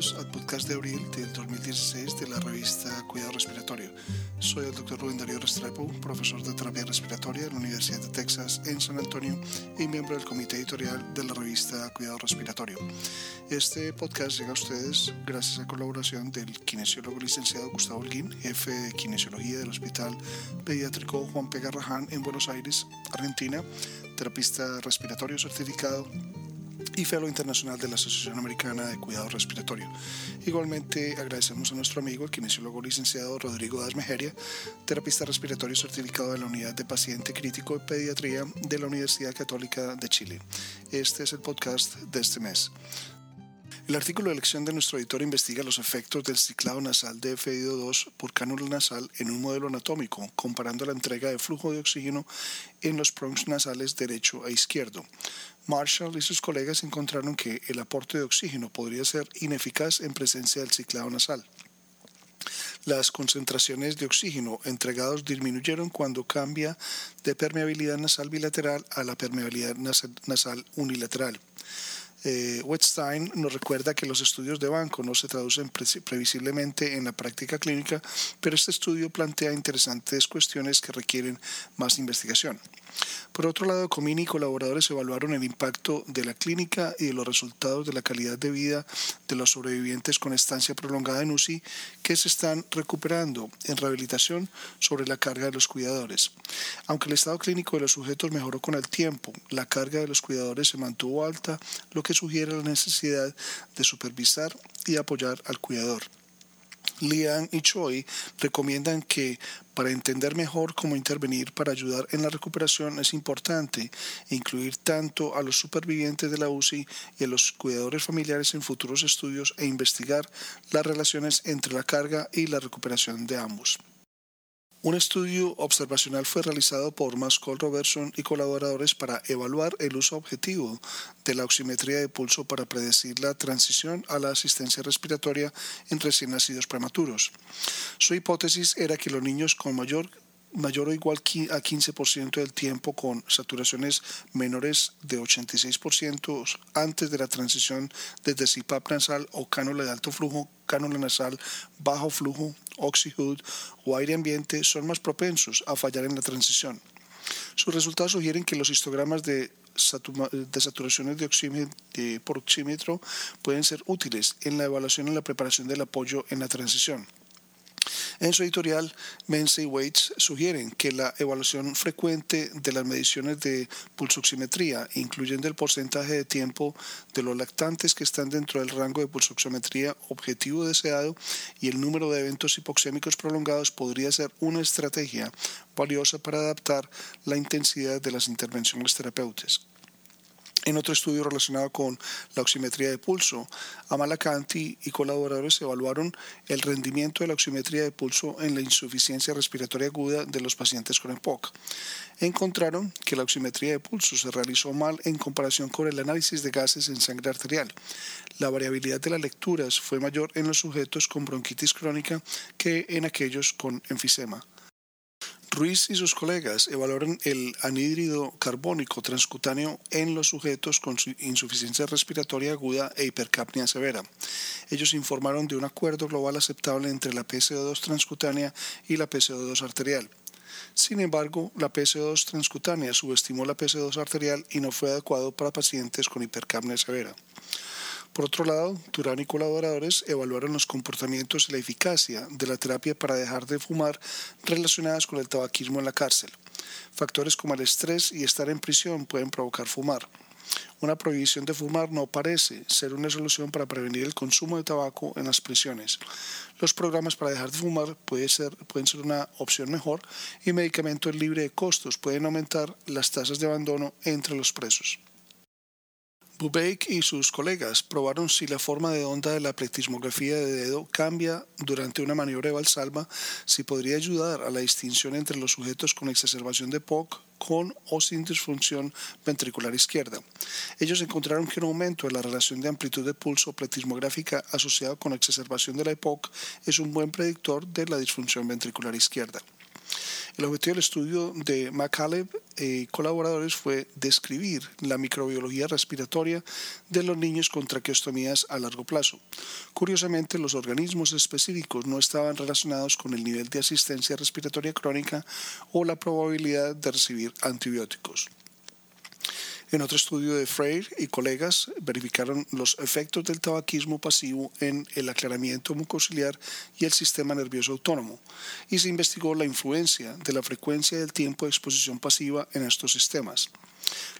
Bienvenidos al podcast de abril del 2016 de la revista Cuidado Respiratorio. Soy el Dr. Rubén Darío Restrepo, profesor de terapia respiratoria en la Universidad de Texas en San Antonio y miembro del comité editorial de la revista Cuidado Respiratorio. Este podcast llega a ustedes gracias a la colaboración del kinesiólogo licenciado Gustavo Holguín, jefe de kinesiología del Hospital Pediátrico Juan P. Garrahan en Buenos Aires, Argentina, terapista respiratorio certificado y Fellow Internacional de la Asociación Americana de Cuidado Respiratorio. Igualmente agradecemos a nuestro amigo, el kinesiólogo licenciado Rodrigo Das Mejeria, terapista respiratorio certificado de la Unidad de Paciente Crítico de Pediatría de la Universidad Católica de Chile. Este es el podcast de este mes. El artículo de elección de nuestro editor investiga los efectos del ciclado nasal de FIO2 por cánula nasal en un modelo anatómico, comparando la entrega de flujo de oxígeno en los prongs nasales derecho e izquierdo. Marshall y sus colegas encontraron que el aporte de oxígeno podría ser ineficaz en presencia del ciclado nasal. Las concentraciones de oxígeno entregados disminuyeron cuando cambia de permeabilidad nasal bilateral a la permeabilidad nasal unilateral. Eh, Wetstein nos recuerda que los estudios de banco no se traducen previsiblemente en la práctica clínica, pero este estudio plantea interesantes cuestiones que requieren más investigación. Por otro lado, Comini y colaboradores evaluaron el impacto de la clínica y de los resultados de la calidad de vida de los sobrevivientes con estancia prolongada en UCI que se están recuperando en rehabilitación sobre la carga de los cuidadores. Aunque el estado clínico de los sujetos mejoró con el tiempo, la carga de los cuidadores se mantuvo alta, lo que sugiere la necesidad de supervisar y apoyar al cuidador. Liang y Choi recomiendan que para entender mejor cómo intervenir para ayudar en la recuperación es importante incluir tanto a los supervivientes de la UCI y a los cuidadores familiares en futuros estudios e investigar las relaciones entre la carga y la recuperación de ambos. Un estudio observacional fue realizado por Mascol Robertson y colaboradores para evaluar el uso objetivo de la oximetría de pulso para predecir la transición a la asistencia respiratoria en recién nacidos prematuros. Su hipótesis era que los niños con mayor mayor o igual a 15% del tiempo con saturaciones menores de 86% antes de la transición desde CPAP nasal o cánula de alto flujo, cánula nasal bajo flujo, oxyhood o aire ambiente son más propensos a fallar en la transición. Sus resultados sugieren que los histogramas de, de saturaciones de por oxímetro pueden ser útiles en la evaluación y la preparación del apoyo en la transición. En su editorial, Mensa y Waits sugieren que la evaluación frecuente de las mediciones de pulsoximetría, incluyendo el porcentaje de tiempo de los lactantes que están dentro del rango de pulsoximetría objetivo deseado y el número de eventos hipoxémicos prolongados, podría ser una estrategia valiosa para adaptar la intensidad de las intervenciones terapéuticas. En otro estudio relacionado con la oximetría de pulso, Amalacanti y colaboradores evaluaron el rendimiento de la oximetría de pulso en la insuficiencia respiratoria aguda de los pacientes con EPOC. Encontraron que la oximetría de pulso se realizó mal en comparación con el análisis de gases en sangre arterial. La variabilidad de las lecturas fue mayor en los sujetos con bronquitis crónica que en aquellos con enfisema. Ruiz y sus colegas evaluaron el anhídrido carbónico transcutáneo en los sujetos con insuficiencia respiratoria aguda e hipercapnia severa. Ellos informaron de un acuerdo global aceptable entre la PCO2 transcutánea y la PCO2 arterial. Sin embargo, la PCO2 transcutánea subestimó la PCO2 arterial y no fue adecuado para pacientes con hipercapnia severa. Por otro lado, Turán y colaboradores evaluaron los comportamientos y la eficacia de la terapia para dejar de fumar relacionadas con el tabaquismo en la cárcel. Factores como el estrés y estar en prisión pueden provocar fumar. Una prohibición de fumar no parece ser una solución para prevenir el consumo de tabaco en las prisiones. Los programas para dejar de fumar pueden ser, una opción mejor y medicamentos libres de costos pueden aumentar las tasas de abandono entre los presos. Bubeck y sus colegas probaron si la forma de onda de la pletismografía de dedo cambia durante una maniobra de valsalva, si podría ayudar a la distinción entre los sujetos con exacerbación de POC con o sin disfunción ventricular izquierda. Ellos encontraron que un aumento de la relación de amplitud de pulso pletismográfica asociado con exacerbación de la EPOC es un buen predictor de la disfunción ventricular izquierda. El objetivo del estudio de McCaleb y colaboradores fue describir la microbiología respiratoria de los niños con traqueostomías a largo plazo. Curiosamente, los organismos específicos no estaban relacionados con el nivel de asistencia respiratoria crónica o la probabilidad de recibir antibióticos. En otro estudio de Freire y colegas verificaron los efectos del tabaquismo pasivo en el aclaramiento mucociliar y el sistema nervioso autónomo, y se investigó la influencia de la frecuencia del tiempo de exposición pasiva en estos sistemas.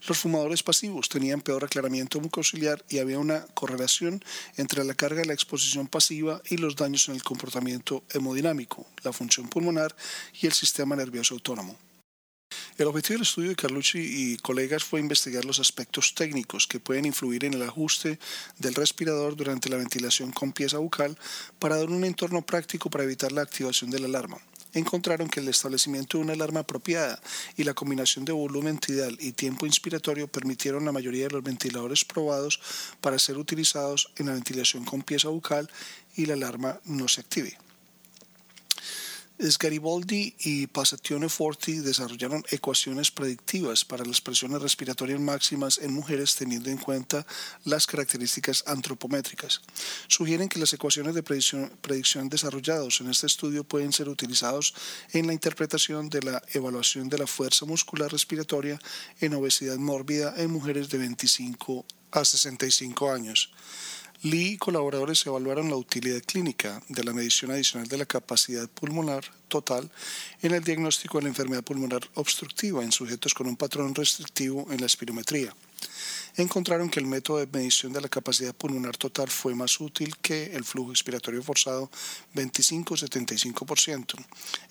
Los fumadores pasivos tenían peor aclaramiento mucociliar y había una correlación entre la carga de la exposición pasiva y los daños en el comportamiento hemodinámico, la función pulmonar y el sistema nervioso autónomo. El objetivo del estudio de Carlucci y colegas fue investigar los aspectos técnicos que pueden influir en el ajuste del respirador durante la ventilación con pieza bucal para dar un entorno práctico para evitar la activación de la alarma. Encontraron que el establecimiento de una alarma apropiada y la combinación de volumen tidal y tiempo inspiratorio permitieron la mayoría de los ventiladores probados para ser utilizados en la ventilación con pieza bucal y la alarma no se active. Garibaldi y Passatione Forti desarrollaron ecuaciones predictivas para las presiones respiratorias máximas en mujeres teniendo en cuenta las características antropométricas. Sugieren que las ecuaciones de predicción, predicción desarrollados en este estudio pueden ser utilizados en la interpretación de la evaluación de la fuerza muscular respiratoria en obesidad mórbida en mujeres de 25 a 65 años. Lee y colaboradores evaluaron la utilidad clínica de la medición adicional de la capacidad pulmonar total en el diagnóstico de la enfermedad pulmonar obstructiva en sujetos con un patrón restrictivo en la espirometría encontraron que el método de medición de la capacidad pulmonar total fue más útil que el flujo expiratorio forzado 25-75%,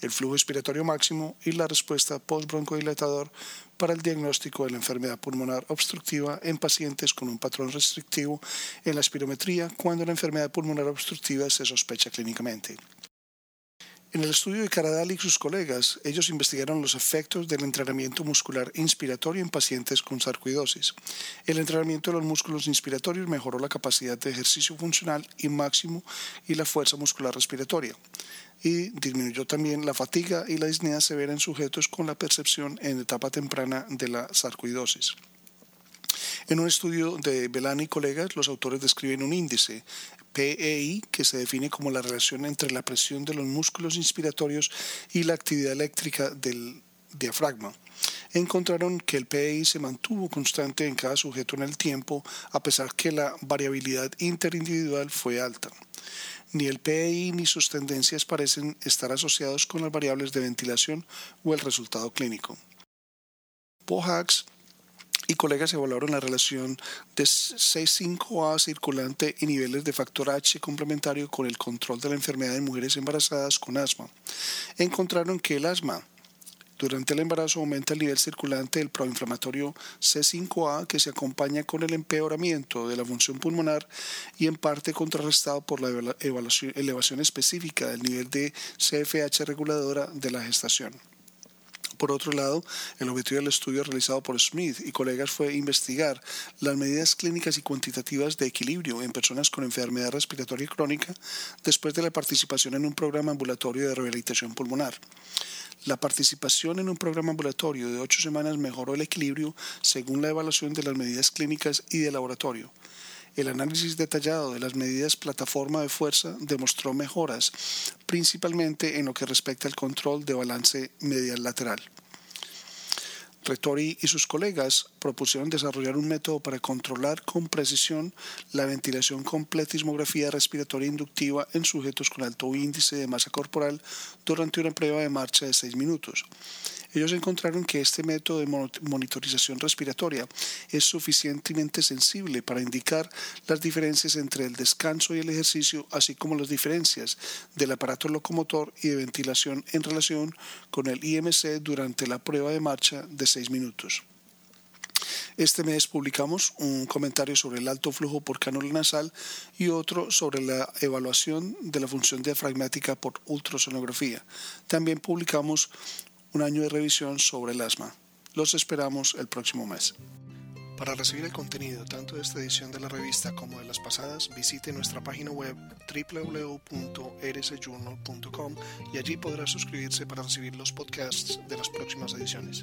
el flujo expiratorio máximo y la respuesta postbroncodilatador para el diagnóstico de la enfermedad pulmonar obstructiva en pacientes con un patrón restrictivo en la espirometría cuando la enfermedad pulmonar obstructiva se sospecha clínicamente. En el estudio de Caradal y sus colegas, ellos investigaron los efectos del entrenamiento muscular inspiratorio en pacientes con sarcoidosis. El entrenamiento de los músculos inspiratorios mejoró la capacidad de ejercicio funcional y máximo y la fuerza muscular respiratoria y disminuyó también la fatiga y la disnea severa en sujetos con la percepción en etapa temprana de la sarcoidosis. En un estudio de Belani y colegas, los autores describen un índice PEI que se define como la relación entre la presión de los músculos inspiratorios y la actividad eléctrica del diafragma. Encontraron que el PEI se mantuvo constante en cada sujeto en el tiempo, a pesar que la variabilidad interindividual fue alta. Ni el PEI ni sus tendencias parecen estar asociados con las variables de ventilación o el resultado clínico. Y colegas evaluaron la relación de 6,5A circulante y niveles de factor H complementario con el control de la enfermedad en mujeres embarazadas con asma. Encontraron que el asma durante el embarazo aumenta el nivel circulante del proinflamatorio C5A que se acompaña con el empeoramiento de la función pulmonar y en parte contrarrestado por la elevación específica del nivel de CFH reguladora de la gestación. Por otro lado, el objetivo del estudio realizado por Smith y colegas fue investigar las medidas clínicas y cuantitativas de equilibrio en personas con enfermedad respiratoria crónica después de la participación en un programa ambulatorio de rehabilitación pulmonar. La participación en un programa ambulatorio de ocho semanas mejoró el equilibrio según la evaluación de las medidas clínicas y de laboratorio. El análisis detallado de las medidas plataforma de fuerza demostró mejoras, principalmente en lo que respecta al control de balance medial lateral. Retori y sus colegas propusieron desarrollar un método para controlar con precisión la ventilación con pletismografía respiratoria inductiva en sujetos con alto índice de masa corporal durante una prueba de marcha de 6 minutos. Ellos encontraron que este método de monitorización respiratoria es suficientemente sensible para indicar las diferencias entre el descanso y el ejercicio, así como las diferencias del aparato locomotor y de ventilación en relación con el IMC durante la prueba de marcha de 6 minutos. Este mes publicamos un comentario sobre el alto flujo por cánula nasal y otro sobre la evaluación de la función diafragmática por ultrasonografía. También publicamos un año de revisión sobre el asma. Los esperamos el próximo mes. Para recibir el contenido tanto de esta edición de la revista como de las pasadas, visite nuestra página web www.rsjournal.com y allí podrá suscribirse para recibir los podcasts de las próximas ediciones.